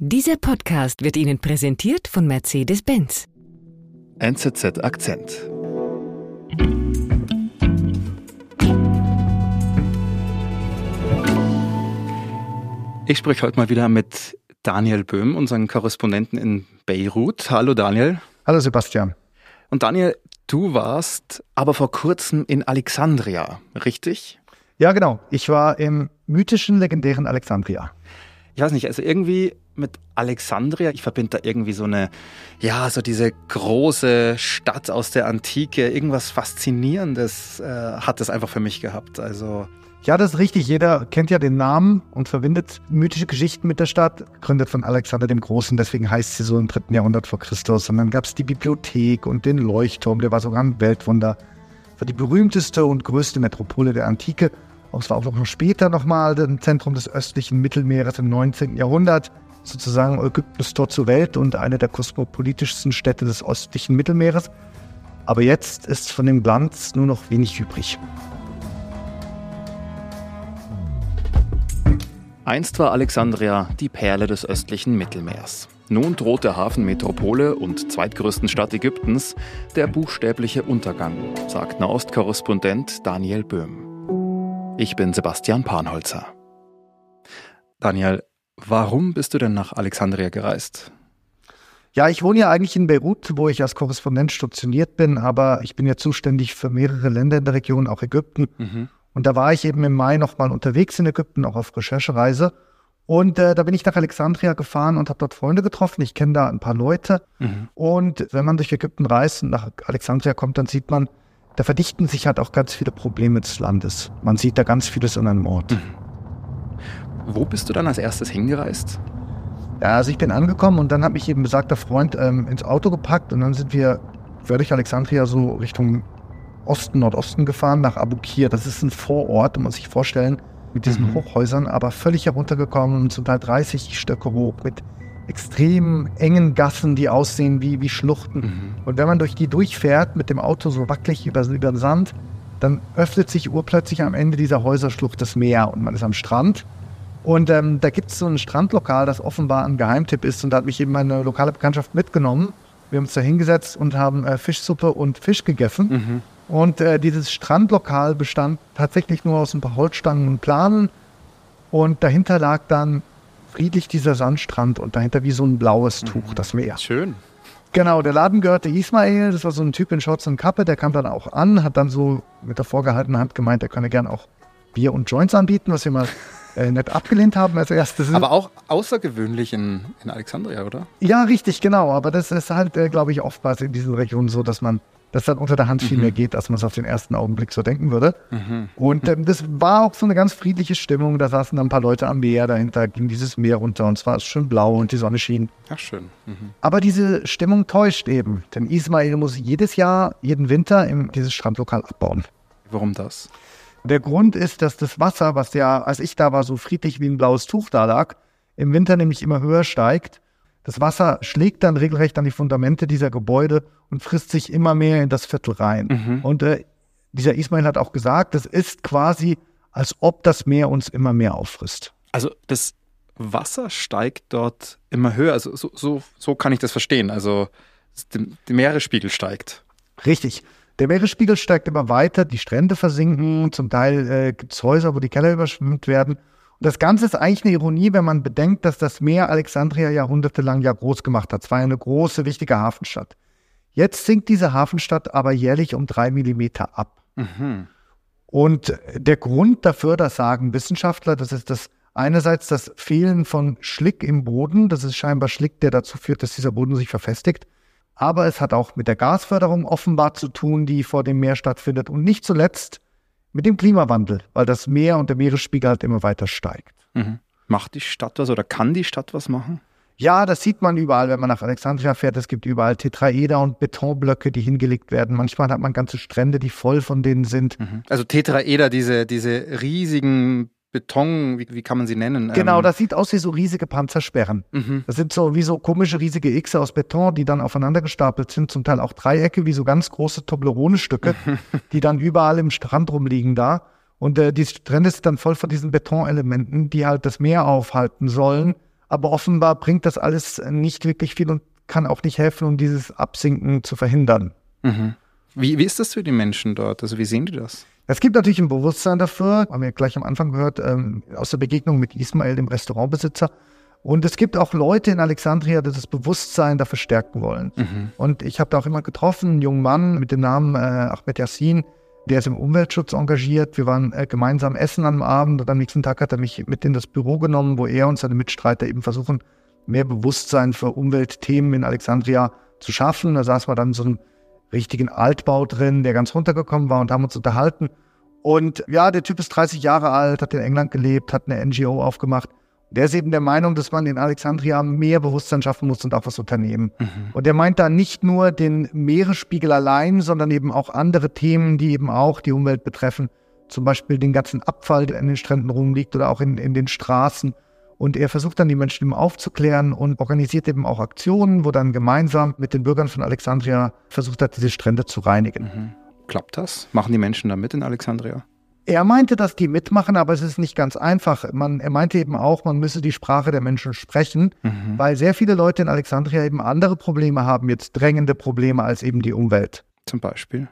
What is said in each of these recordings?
Dieser Podcast wird Ihnen präsentiert von Mercedes-Benz. NZZ Akzent. Ich spreche heute mal wieder mit Daniel Böhm, unseren Korrespondenten in Beirut. Hallo Daniel. Hallo Sebastian. Und Daniel, du warst aber vor kurzem in Alexandria, richtig? Ja, genau. Ich war im mythischen, legendären Alexandria. Ich weiß nicht, also irgendwie mit Alexandria, ich verbinde da irgendwie so eine, ja, so diese große Stadt aus der Antike, irgendwas Faszinierendes äh, hat es einfach für mich gehabt. Also ja, das ist richtig. Jeder kennt ja den Namen und verbindet mythische Geschichten mit der Stadt, gegründet von Alexander dem Großen, deswegen heißt sie so im dritten Jahrhundert vor Christus. Und dann gab es die Bibliothek und den Leuchtturm, der war sogar ein Weltwunder. War die berühmteste und größte Metropole der Antike. Und es war auch noch später nochmal ein Zentrum des östlichen Mittelmeeres im 19. Jahrhundert. Sozusagen Ägyptens Tor zur Welt und eine der kosmopolitischsten Städte des östlichen Mittelmeeres. Aber jetzt ist von dem Glanz nur noch wenig übrig. Einst war Alexandria die Perle des östlichen Mittelmeers. Nun droht der Hafenmetropole und zweitgrößten Stadt Ägyptens der buchstäbliche Untergang, sagt Nahostkorrespondent Daniel Böhm. Ich bin Sebastian Panholzer. Daniel, warum bist du denn nach Alexandria gereist? Ja, ich wohne ja eigentlich in Beirut, wo ich als Korrespondent stationiert bin, aber ich bin ja zuständig für mehrere Länder in der Region, auch Ägypten. Mhm. Und da war ich eben im Mai nochmal unterwegs in Ägypten, auch auf Recherchereise. Und äh, da bin ich nach Alexandria gefahren und habe dort Freunde getroffen. Ich kenne da ein paar Leute. Mhm. Und wenn man durch Ägypten reist und nach Alexandria kommt, dann sieht man, da verdichten sich halt auch ganz viele Probleme des Landes. Man sieht da ganz vieles an einem Ort. Mhm. Wo bist du dann als erstes hingereist? Ja, also ich bin angekommen und dann hat mich eben besagter Freund ähm, ins Auto gepackt und dann sind wir durch Alexandria so Richtung Osten, Nordosten gefahren, nach Abukir. Das ist ein Vorort, muss sich vorstellen, mit diesen mhm. Hochhäusern, aber völlig heruntergekommen, zum Teil 30 Stöcke hoch, mit extrem engen Gassen, die aussehen wie, wie Schluchten. Mhm. Und wenn man durch die durchfährt, mit dem Auto so wackelig über, über den Sand, dann öffnet sich urplötzlich am Ende dieser Häuserschlucht das Meer und man ist am Strand. Und ähm, da gibt es so ein Strandlokal, das offenbar ein Geheimtipp ist. Und da hat mich eben meine lokale Bekanntschaft mitgenommen. Wir haben uns da hingesetzt und haben äh, Fischsuppe und Fisch gegessen. Mhm. Und äh, dieses Strandlokal bestand tatsächlich nur aus ein paar Holzstangen und Planen. Und dahinter lag dann friedlich dieser Sandstrand und dahinter wie so ein blaues Tuch, mhm. das Meer. Schön. Genau, der Laden gehörte Ismail, das war so ein Typ in Shorts und Kappe, der kam dann auch an, hat dann so mit der vorgehaltenen Hand gemeint, er könne gern auch Bier und Joints anbieten, was wir mal äh, nicht abgelehnt haben als erstes. Aber auch außergewöhnlich in, in Alexandria, oder? Ja, richtig, genau. Aber das ist halt, äh, glaube ich, oftmals in diesen Regionen so, dass man dass dann unter der Hand viel mhm. mehr geht, als man es auf den ersten Augenblick so denken würde. Mhm. Und ähm, das war auch so eine ganz friedliche Stimmung. Da saßen dann ein paar Leute am Meer, dahinter ging dieses Meer runter und zwar ist schön blau und die Sonne schien. Ach schön. Mhm. Aber diese Stimmung täuscht eben, denn Ismail muss jedes Jahr, jeden Winter in dieses Strandlokal abbauen. Warum das? Der Grund ist, dass das Wasser, was ja, als ich da war, so friedlich wie ein blaues Tuch da lag, im Winter nämlich immer höher steigt das Wasser schlägt dann regelrecht an die Fundamente dieser Gebäude und frisst sich immer mehr in das Viertel rein. Mhm. Und äh, dieser Ismail hat auch gesagt, es ist quasi, als ob das Meer uns immer mehr auffrisst. Also das Wasser steigt dort immer höher. Also so, so, so kann ich das verstehen. Also der Meeresspiegel steigt. Richtig. Der Meeresspiegel steigt immer weiter, die Strände versinken, zum Teil äh, gibt es Häuser, wo die Keller überschwemmt werden. Das Ganze ist eigentlich eine Ironie, wenn man bedenkt, dass das Meer Alexandria jahrhundertelang ja groß gemacht hat. Es war eine große, wichtige Hafenstadt. Jetzt sinkt diese Hafenstadt aber jährlich um drei Millimeter ab. Mhm. Und der Grund dafür, das sagen Wissenschaftler, das ist das einerseits das Fehlen von Schlick im Boden. Das ist scheinbar Schlick, der dazu führt, dass dieser Boden sich verfestigt. Aber es hat auch mit der Gasförderung offenbar zu tun, die vor dem Meer stattfindet. Und nicht zuletzt mit dem Klimawandel, weil das Meer und der Meeresspiegel halt immer weiter steigt. Mhm. Macht die Stadt was oder kann die Stadt was machen? Ja, das sieht man überall, wenn man nach Alexandria fährt. Es gibt überall Tetraeder und Betonblöcke, die hingelegt werden. Manchmal hat man ganze Strände, die voll von denen sind. Mhm. Also Tetraeder, diese, diese riesigen Beton, wie, wie kann man sie nennen? Genau, ähm, das sieht aus wie so riesige Panzersperren. Mhm. Das sind so wie so komische riesige X aus Beton, die dann aufeinander gestapelt sind, zum Teil auch Dreiecke, wie so ganz große Toblerone-Stücke, die dann überall im Strand rumliegen da. Und äh, die Strände sind dann voll von diesen Betonelementen, die halt das Meer aufhalten sollen. Aber offenbar bringt das alles nicht wirklich viel und kann auch nicht helfen, um dieses Absinken zu verhindern. Mhm. Wie, wie ist das für die Menschen dort? Also wie sehen die das? Es gibt natürlich ein Bewusstsein dafür, haben wir gleich am Anfang gehört, ähm, aus der Begegnung mit Ismail, dem Restaurantbesitzer. Und es gibt auch Leute in Alexandria, die das Bewusstsein dafür stärken wollen. Mhm. Und ich habe da auch immer getroffen, einen jungen Mann mit dem Namen äh, Ahmed Yassin, der ist im Umweltschutz engagiert. Wir waren äh, gemeinsam essen am Abend und am nächsten Tag hat er mich mit in das Büro genommen, wo er und seine Mitstreiter eben versuchen, mehr Bewusstsein für Umweltthemen in Alexandria zu schaffen. Da saß man dann in so einem richtigen Altbau drin, der ganz runtergekommen war und haben uns unterhalten. Und ja, der Typ ist 30 Jahre alt, hat in England gelebt, hat eine NGO aufgemacht. Der ist eben der Meinung, dass man in Alexandria mehr Bewusstsein schaffen muss und auch was unternehmen. Mhm. Und der meint da nicht nur den Meeresspiegel allein, sondern eben auch andere Themen, die eben auch die Umwelt betreffen. Zum Beispiel den ganzen Abfall, der an den Stränden rumliegt oder auch in, in den Straßen. Und er versucht dann die Menschen eben aufzuklären und organisiert eben auch Aktionen, wo dann gemeinsam mit den Bürgern von Alexandria versucht hat, diese Strände zu reinigen. Mhm. Klappt das? Machen die Menschen da mit in Alexandria? Er meinte, dass die mitmachen, aber es ist nicht ganz einfach. Man, er meinte eben auch, man müsse die Sprache der Menschen sprechen, mhm. weil sehr viele Leute in Alexandria eben andere Probleme haben, jetzt drängende Probleme als eben die Umwelt. Zum Beispiel?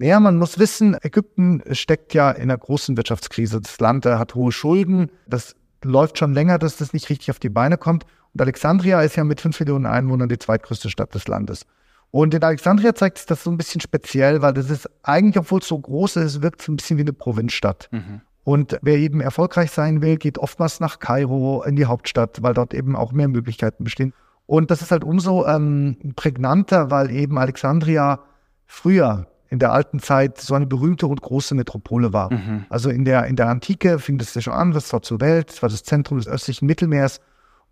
Ja, man muss wissen, Ägypten steckt ja in einer großen Wirtschaftskrise. Das Land hat hohe Schulden. Das läuft schon länger, dass das nicht richtig auf die Beine kommt. Und Alexandria ist ja mit fünf Millionen Einwohnern die zweitgrößte Stadt des Landes. Und in Alexandria zeigt sich das so ein bisschen speziell, weil das ist eigentlich, obwohl es so groß ist, wirkt es ein bisschen wie eine Provinzstadt. Mhm. Und wer eben erfolgreich sein will, geht oftmals nach Kairo in die Hauptstadt, weil dort eben auch mehr Möglichkeiten bestehen. Und das ist halt umso ähm, prägnanter, weil eben Alexandria früher in der alten Zeit so eine berühmte und große Metropole war. Mhm. Also in der, in der Antike fing das ja schon an, das war zur Welt, das war das Zentrum des östlichen Mittelmeers.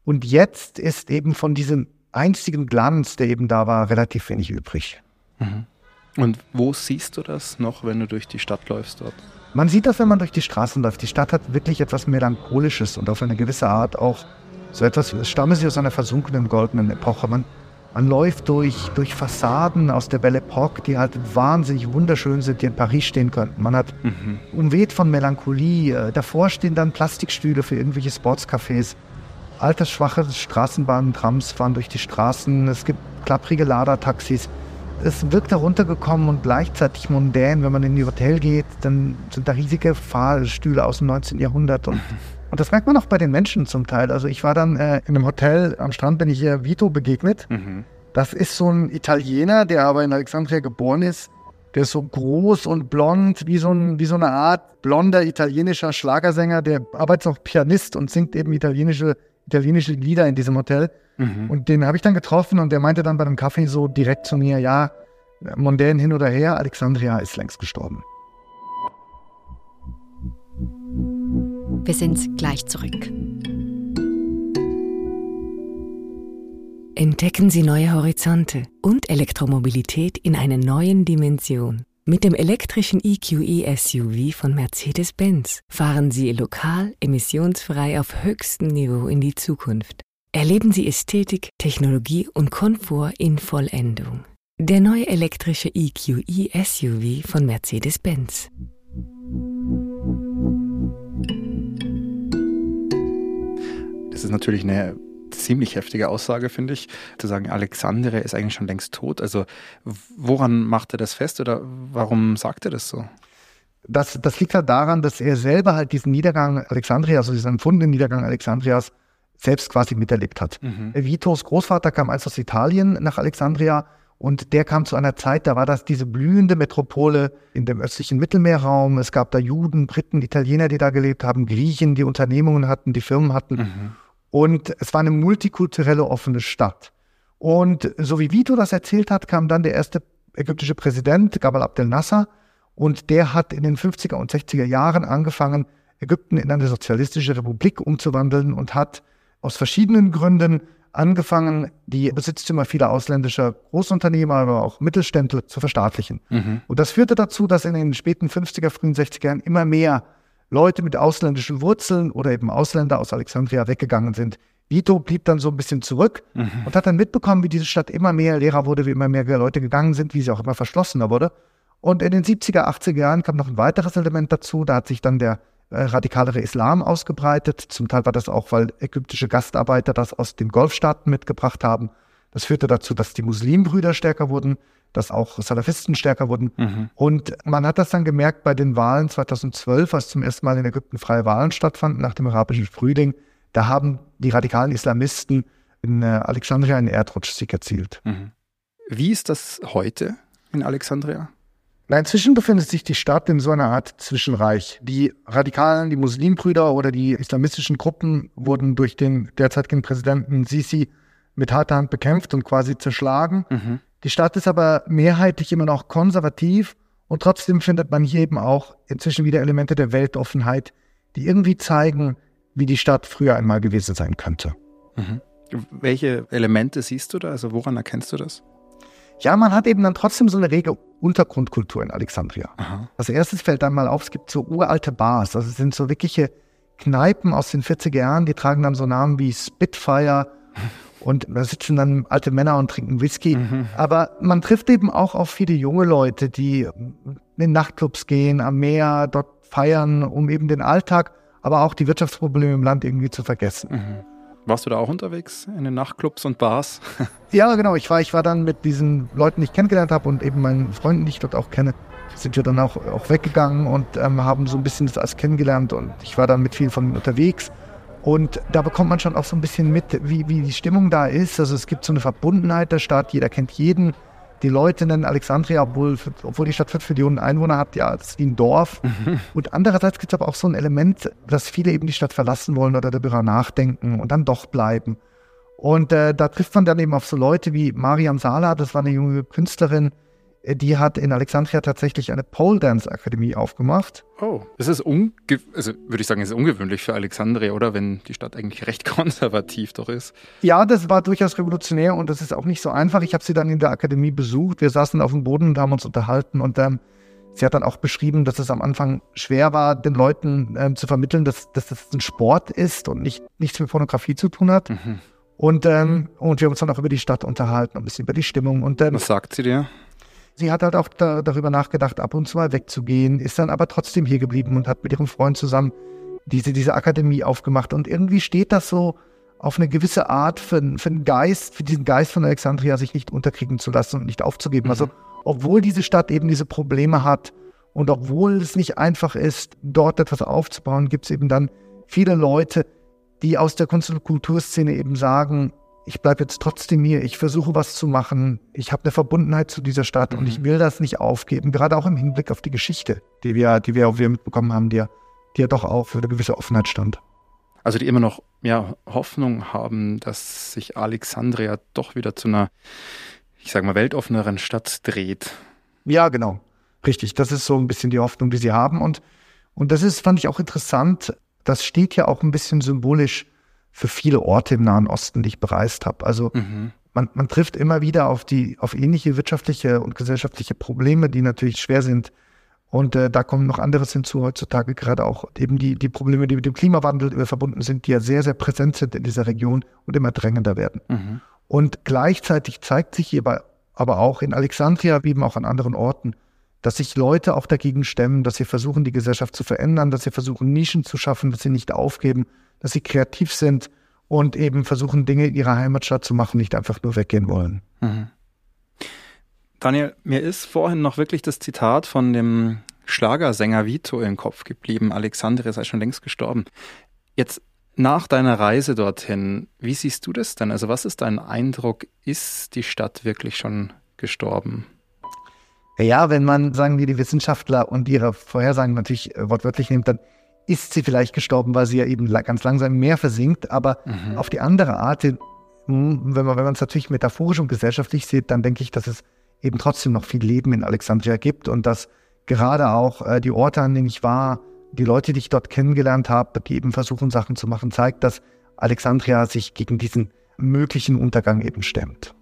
Und jetzt ist eben von diesem einzigen Glanz, der eben da war, relativ wenig übrig. Mhm. Und wo siehst du das noch, wenn du durch die Stadt läufst dort? Man sieht das, wenn man durch die Straßen läuft. Die Stadt hat wirklich etwas Melancholisches und auf eine gewisse Art auch so etwas, es stamme sie aus einer versunkenen goldenen Epoche. Man, man läuft durch, durch Fassaden aus der Belle Epoque, die halt wahnsinnig wunderschön sind, die in Paris stehen könnten. Man hat mhm. umweht von Melancholie. Äh, davor stehen dann Plastikstühle für irgendwelche Sportscafés. Altersschwache Straßenbahnen, Trams fahren durch die Straßen. Es gibt klapprige Ladertaxis. Es wirkt heruntergekommen und gleichzeitig mondän. Wenn man in die Hotel geht, dann sind da riesige Fahrstühle aus dem 19. Jahrhundert und Und das merkt man auch bei den Menschen zum Teil. Also ich war dann äh, in einem Hotel am Strand, bin ich hier Vito begegnet. Mhm. Das ist so ein Italiener, der aber in Alexandria geboren ist. Der ist so groß und blond, wie so, ein, wie so eine Art blonder italienischer Schlagersänger. Der arbeitet auch Pianist und singt eben italienische, italienische Lieder in diesem Hotel. Mhm. Und den habe ich dann getroffen und der meinte dann bei einem Kaffee so direkt zu mir, ja, mondän hin oder her, Alexandria ist längst gestorben. Wir sind gleich zurück. Entdecken Sie neue Horizonte und Elektromobilität in einer neuen Dimension. Mit dem elektrischen EQE SUV von Mercedes-Benz fahren Sie lokal emissionsfrei auf höchstem Niveau in die Zukunft. Erleben Sie Ästhetik, Technologie und Komfort in Vollendung. Der neue elektrische EQE SUV von Mercedes-Benz. Ist natürlich eine ziemlich heftige Aussage, finde ich, zu sagen, Alexandre ist eigentlich schon längst tot. Also woran macht er das fest oder warum sagt er das so? Das, das liegt halt daran, dass er selber halt diesen Niedergang Alexandrias, also diesen empfundenen Niedergang Alexandrias, selbst quasi miterlebt hat. Mhm. Vitos Großvater kam einst aus Italien nach Alexandria und der kam zu einer Zeit, da war das diese blühende Metropole in dem östlichen Mittelmeerraum. Es gab da Juden, Briten, Italiener, die da gelebt haben, Griechen, die Unternehmungen hatten, die Firmen hatten. Mhm. Und es war eine multikulturelle offene Stadt. Und so wie Vito das erzählt hat, kam dann der erste ägyptische Präsident, Gabal Abdel Nasser, und der hat in den 50er und 60er Jahren angefangen, Ägypten in eine sozialistische Republik umzuwandeln und hat aus verschiedenen Gründen angefangen, die Besitztümer vieler ausländischer Großunternehmer, aber auch Mittelständler zu verstaatlichen. Mhm. Und das führte dazu, dass in den späten 50er, frühen 60er Jahren immer mehr Leute mit ausländischen Wurzeln oder eben Ausländer aus Alexandria weggegangen sind. Vito blieb dann so ein bisschen zurück mhm. und hat dann mitbekommen, wie diese Stadt immer mehr leerer wurde, wie immer mehr Leute gegangen sind, wie sie auch immer verschlossener wurde. Und in den 70er, 80er Jahren kam noch ein weiteres Element dazu. Da hat sich dann der äh, radikalere Islam ausgebreitet. Zum Teil war das auch, weil ägyptische Gastarbeiter das aus den Golfstaaten mitgebracht haben. Das führte dazu, dass die Muslimbrüder stärker wurden, dass auch Salafisten stärker wurden. Mhm. Und man hat das dann gemerkt bei den Wahlen 2012, als zum ersten Mal in Ägypten freie Wahlen stattfanden nach dem arabischen Frühling. Da haben die radikalen Islamisten in äh, Alexandria einen Erdrutschsieg erzielt. Mhm. Wie ist das heute in Alexandria? Na, inzwischen befindet sich die Stadt in so einer Art Zwischenreich. Die Radikalen, die Muslimbrüder oder die islamistischen Gruppen wurden durch den derzeitigen Präsidenten Sisi mit harter Hand bekämpft und quasi zerschlagen. Mhm. Die Stadt ist aber mehrheitlich immer noch konservativ und trotzdem findet man hier eben auch inzwischen wieder Elemente der Weltoffenheit, die irgendwie zeigen, wie die Stadt früher einmal gewesen sein könnte. Mhm. Welche Elemente siehst du da? Also woran erkennst du das? Ja, man hat eben dann trotzdem so eine rege Untergrundkultur in Alexandria. Aha. Als erstes fällt dann mal auf, es gibt so uralte Bars. Also es sind so wirkliche Kneipen aus den 40er Jahren, die tragen dann so Namen wie Spitfire und da sitzen dann alte Männer und trinken Whisky. Mhm. Aber man trifft eben auch auf viele junge Leute, die in Nachtclubs gehen, am Meer, dort feiern, um eben den Alltag, aber auch die Wirtschaftsprobleme im Land irgendwie zu vergessen. Mhm. Warst du da auch unterwegs in den Nachtclubs und Bars? ja, genau. Ich war, ich war dann mit diesen Leuten, die ich kennengelernt habe und eben meinen Freunden, die ich dort auch kenne, sind wir dann auch, auch weggegangen und ähm, haben so ein bisschen das alles kennengelernt und ich war dann mit vielen von ihnen unterwegs. Und da bekommt man schon auch so ein bisschen mit, wie, wie die Stimmung da ist. Also es gibt so eine Verbundenheit der Stadt, jeder kennt jeden. Die Leute nennen Alexandria, obwohl, obwohl die Stadt 5 Millionen Einwohner hat, ja, das ist wie ein Dorf. Mhm. Und andererseits gibt es aber auch so ein Element, dass viele eben die Stadt verlassen wollen oder darüber nachdenken und dann doch bleiben. Und äh, da trifft man dann eben auf so Leute wie Mariam Sala, das war eine junge Künstlerin, die hat in Alexandria tatsächlich eine Pole Dance Akademie aufgemacht. Oh, das ist unge also würde ich sagen, ist ungewöhnlich für Alexandria, oder? Wenn die Stadt eigentlich recht konservativ doch ist. Ja, das war durchaus revolutionär und das ist auch nicht so einfach. Ich habe sie dann in der Akademie besucht. Wir saßen auf dem Boden und haben uns unterhalten und ähm, sie hat dann auch beschrieben, dass es am Anfang schwer war, den Leuten ähm, zu vermitteln, dass, dass das ein Sport ist und nicht, nichts mit Pornografie zu tun hat. Mhm. Und, ähm, und wir haben uns dann auch über die Stadt unterhalten, ein bisschen über die Stimmung. Und, ähm, Was sagt sie dir? Sie hat halt auch da, darüber nachgedacht, ab und zu mal wegzugehen, ist dann aber trotzdem hier geblieben und hat mit ihrem Freund zusammen diese, diese Akademie aufgemacht. Und irgendwie steht das so auf eine gewisse Art für, für einen Geist, für diesen Geist von Alexandria, sich nicht unterkriegen zu lassen und nicht aufzugeben. Mhm. Also, obwohl diese Stadt eben diese Probleme hat und obwohl es nicht einfach ist, dort etwas aufzubauen, gibt es eben dann viele Leute, die aus der Kunst- und Kulturszene eben sagen, ich bleibe jetzt trotzdem hier, ich versuche was zu machen, ich habe eine Verbundenheit zu dieser Stadt mhm. und ich mhm. will das nicht aufgeben, gerade auch im Hinblick auf die Geschichte, die wir, die wir, wir mitbekommen haben, die ja, die ja doch auch für eine gewisse Offenheit stand. Also die immer noch ja, Hoffnung haben, dass sich Alexandria doch wieder zu einer, ich sage mal, weltoffeneren Stadt dreht. Ja, genau. Richtig. Das ist so ein bisschen die Hoffnung, die sie haben. Und, und das ist, fand ich auch interessant. Das steht ja auch ein bisschen symbolisch für viele Orte im Nahen Osten, die ich bereist habe. Also mhm. man, man trifft immer wieder auf die, auf ähnliche wirtschaftliche und gesellschaftliche Probleme, die natürlich schwer sind. Und äh, da kommen noch anderes hinzu heutzutage, gerade auch eben die, die Probleme, die mit dem Klimawandel verbunden sind, die ja sehr, sehr präsent sind in dieser Region und immer drängender werden. Mhm. Und gleichzeitig zeigt sich hierbei aber auch in Alexandria, wie eben auch an anderen Orten, dass sich Leute auch dagegen stemmen, dass sie versuchen, die Gesellschaft zu verändern, dass sie versuchen, Nischen zu schaffen, dass sie nicht aufgeben, dass sie kreativ sind und eben versuchen, Dinge in ihrer Heimatstadt zu machen, nicht einfach nur weggehen wollen. Mhm. Daniel, mir ist vorhin noch wirklich das Zitat von dem Schlagersänger Vito im Kopf geblieben. Alexandre sei schon längst gestorben. Jetzt nach deiner Reise dorthin, wie siehst du das denn? Also was ist dein Eindruck? Ist die Stadt wirklich schon gestorben? Ja, wenn man, sagen wir, die Wissenschaftler und ihre Vorhersagen natürlich äh, wortwörtlich nimmt, dann ist sie vielleicht gestorben, weil sie ja eben ganz langsam im Meer versinkt. Aber mhm. auf die andere Art, hm, wenn man wenn man es natürlich metaphorisch und gesellschaftlich sieht, dann denke ich, dass es eben trotzdem noch viel Leben in Alexandria gibt und dass gerade auch äh, die Orte, an denen ich war, die Leute, die ich dort kennengelernt habe, die eben versuchen, Sachen zu machen, zeigt, dass Alexandria sich gegen diesen möglichen Untergang eben stemmt.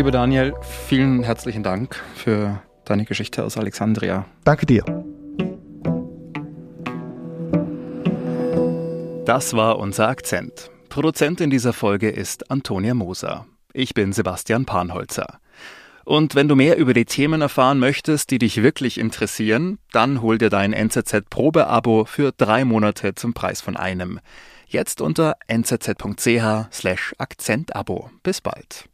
Lieber Daniel, vielen herzlichen Dank für deine Geschichte aus Alexandria. Danke dir. Das war unser Akzent. Produzentin dieser Folge ist Antonia Moser. Ich bin Sebastian Panholzer. Und wenn du mehr über die Themen erfahren möchtest, die dich wirklich interessieren, dann hol dir dein NZZ Probeabo für drei Monate zum Preis von einem. Jetzt unter nzz.ch slash Akzentabo. Bis bald.